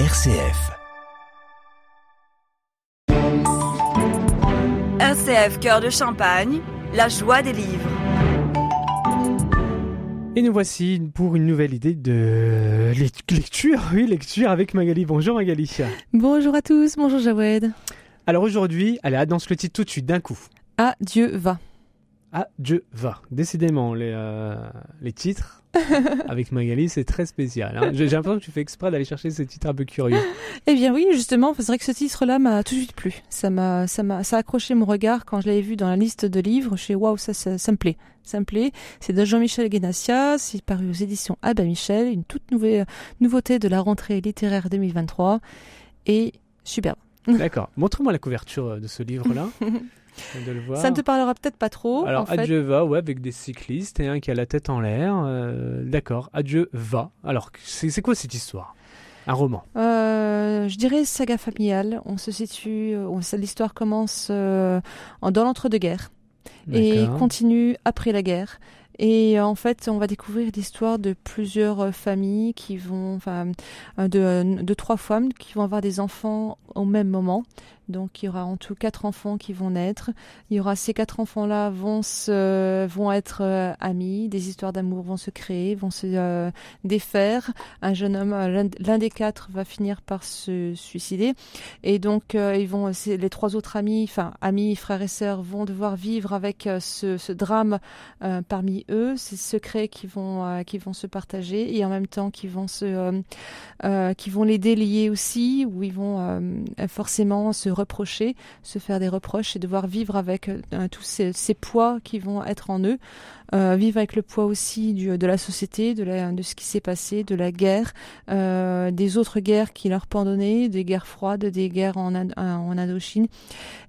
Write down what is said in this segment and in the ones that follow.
RCF. RCF Cœur de Champagne, la joie des livres. Et nous voici pour une nouvelle idée de lecture, oui, lecture avec Magali. Bonjour Magali. Bonjour à tous, bonjour Jawed. Alors aujourd'hui, allez, annonce le titre tout de suite d'un coup. Adieu va. Adieu va. Décidément, les, euh, les titres avec Magali, c'est très spécial. hein. J'ai l'impression que tu fais exprès d'aller chercher ces titres un peu curieux. Eh bien oui, justement, c'est vrai que ce titre-là m'a tout de suite plu. Ça m'a, ça m'a, ça a accroché mon regard quand je l'avais vu dans la liste de livres. Je suis waouh, ça, ça, ça me plaît, ça me plaît. C'est de Jean-Michel Guénassia, c'est paru aux éditions Abbé Michel, une toute nouvelle nouveauté de la rentrée littéraire 2023 et superbe. D'accord. Montre-moi la couverture euh, de ce livre-là. de le voir. Ça ne te parlera peut-être pas trop. Alors en fait. Adieu va, ouais, avec des cyclistes et un qui a la tête en l'air. euh, D'accord. Adieu va. Alors c'est quoi cette histoire? Un roman. Euh, je dirais saga familiale. On se situe, euh, l'histoire commence euh, en- dans l'entre-deux-guerres. et continue après la guerre. Et euh, en fait, on va découvrir l'histoire de plusieurs euh, familles qui vont, enfin, euh, de, de trois femmes qui vont avoir des enfants au même moment. Donc, il y aura en tout quatre enfants qui vont naître. Il y aura ces quatre enfants-là vont se, vont être amis. Des histoires d'amour vont se créer, vont se euh, défaire. Un jeune homme, l'un des quatre, va finir par se suicider. Et donc, ils vont, les trois autres amis, enfin amis, frères et sœurs, vont devoir vivre avec ce, ce drame euh, eux, ces secrets qui vont, euh, qui vont se partager et en même temps qui vont se, euh, euh, qui vont les délier aussi, où ils vont forcément se reprocher, se faire des reproches et devoir vivre avec tous ces, poids qui vont être en eux, vivre avec le poids aussi du, de la société, de, la, de ce qui s'est passé, de la guerre, des autres guerres qui leur pendonnaient, des guerres froides, des guerres en, en Indochine,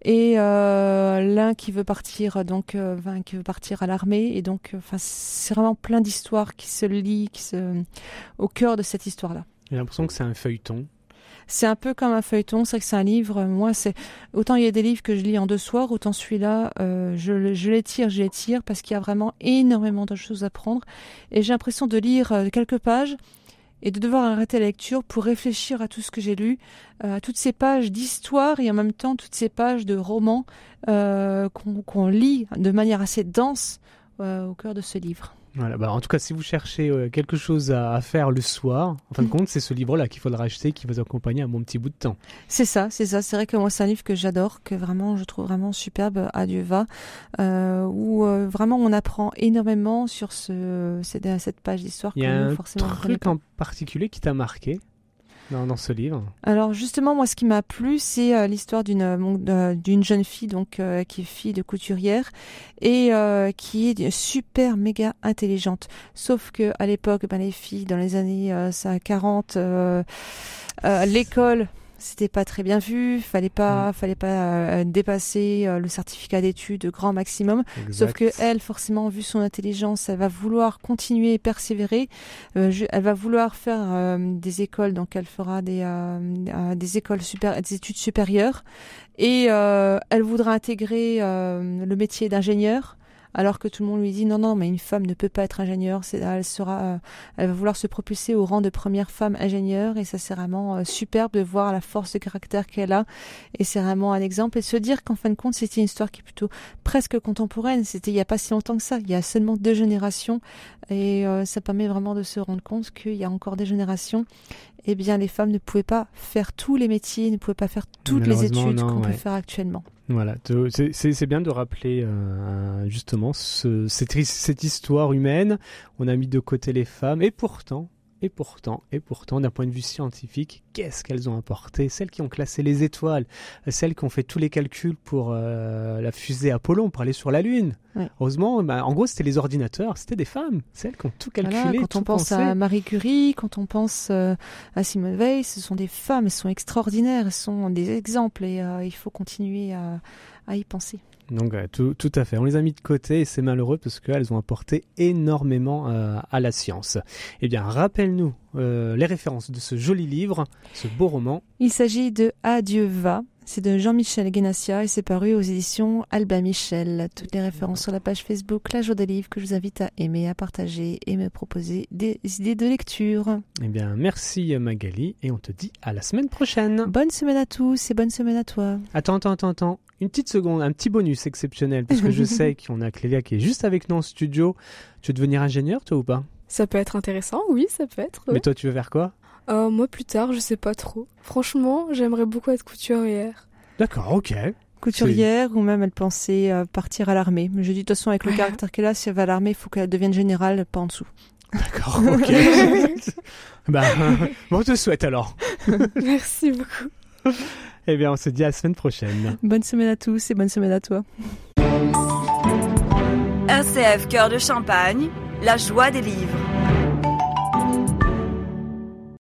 et l'un qui veut partir donc qui veut partir à l'armée, et donc enfin c'est vraiment plein d'histoires qui se lient, qui se au cœur de cette histoire-là. J'ai l'impression que c'est un feuilleton. C'est un peu comme un feuilleton, c'est que c'est un livre. Moi, c'est autant il y a des livres que je lis en deux soirs, autant celui-là, euh, je, je les tire, je les tire parce qu'il y a vraiment énormément de choses à prendre. Et j'ai l'impression de lire euh, quelques pages et de devoir arrêter la lecture pour réfléchir à tout ce que j'ai lu, euh, à toutes ces pages d'histoire et en même temps toutes ces pages de romans euh, qu'on lit de manière assez dense au cœur de ce livre. Voilà, bah, en tout cas, si vous cherchez euh, quelque chose à, à faire le soir, en fin de Mhm. compte, c'est ce livre-là qu'il faudra acheter, qui va vous accompagner à mon petit bout de temps. C'est ça, c'est ça. C'est vrai que moi, c'est un livre que j'adore, que vraiment je trouve vraiment superbe, Adieu va, euh, où euh, vraiment on apprend énormément sur ce, cette, cette page d'histoire Il y a un forcément, truc en particulier qui t'a marqué? Dans, dans ce livre. Alors justement, moi, ce qui m'a plu, c'est euh, l'histoire d'une euh, d'une jeune fille donc euh, qui est fille de couturière et qui est super méga intelligente. Sauf que à l'époque, ben, les filles dans les années euh, ça, 40, euh, euh, l'école c'était pas très bien vu, fallait pas, fallait pas euh, dépasser euh, le certificat d'études grand maximum. Sauf que elle, forcément, vu son intelligence, elle va vouloir continuer et persévérer. Euh, je- elle va vouloir faire euh, des écoles, donc elle fera des, euh, des écoles super, des études supérieures, et euh, elle voudra intégrer euh, le métier d'ingénieur. Alors que tout le monde lui dit non non mais une femme ne peut pas être ingénieure, c'est elle sera euh, elle va vouloir se propulser au rang de première femme ingénieure et ça c'est vraiment euh, superbe de voir la force de caractère qu'elle a et c'est vraiment un exemple et se dire qu'en fin de compte c'était une histoire qui est plutôt presque contemporaine. C'était il n'y a pas si longtemps que ça. Il y a seulement deux générations. Et euh, ça permet vraiment de se rendre compte qu'il y a encore des générations. Eh bien, les femmes ne pouvaient pas faire tous les métiers, ne pouvaient pas faire toutes les études qu'on peut faire actuellement. Voilà, c'est- bien de rappeler euh, justement cette, his- cette histoire humaine. On a mis de côté les femmes et pourtant, et pourtant, et pourtant, d'un point de vue scientifique, qu'est-ce qu'elles ont apporté? Celles qui ont classé les étoiles, celles qui ont fait tous les calculs pour euh, la fusée Apollon, pour aller sur la Lune. Ouais. Heureusement, bah, en gros, c'était les ordinateurs, c'était des femmes, celles qui ont tout calculé, Voilà, quand tout on pense pensé. à Marie Curie, quand on pense euh, à Simone Veil, ce sont des femmes, elles sont extraordinaires, elles sont des exemples et euh, il faut continuer à, à y penser. Donc ouais, tout, tout à fait. On les a mis de côté et c'est malheureux parce qu'elles ont apporté énormément euh, à la science. Eh bien, rappelle-nous euh, les références de ce joli livre, ce beau roman. Il s'agit de Adieu va. C'est de Jean-Michel Guénassia et c'est paru aux éditions Albin Michel. Toutes les références sur la page Facebook La Joie des Livres que je vous invite à aimer, à partager et me proposer des idées de lecture. Eh bien, merci Magali et on te dit à la semaine prochaine. Bonne semaine à tous et bonne semaine à toi. Attends, attends, attends, attends. Une petite seconde, un petit bonus exceptionnel parce que je sais qu'on a Clélia qui est juste avec nous en studio. Tu veux devenir ingénieur toi ou pas? Ça peut être intéressant, oui, ça peut être. Mais toi, tu veux faire quoi? Euh, Moi, plus tard, je sais pas trop. Franchement, j'aimerais beaucoup être couturière. D'accord, ok. Couturière ou même elle pensait euh, partir à l'armée. Mais je dis de toute façon, avec le caractère qu'elle a, si elle va à l'armée, il faut qu'elle devienne générale, pas en dessous. D'accord, ok. bah, bon, on te souhaite alors. Merci beaucoup. Eh bien, on se dit à la semaine prochaine. Bonne semaine à tous et bonne semaine à toi. RCF Cœur de Champagne, la joie des livres.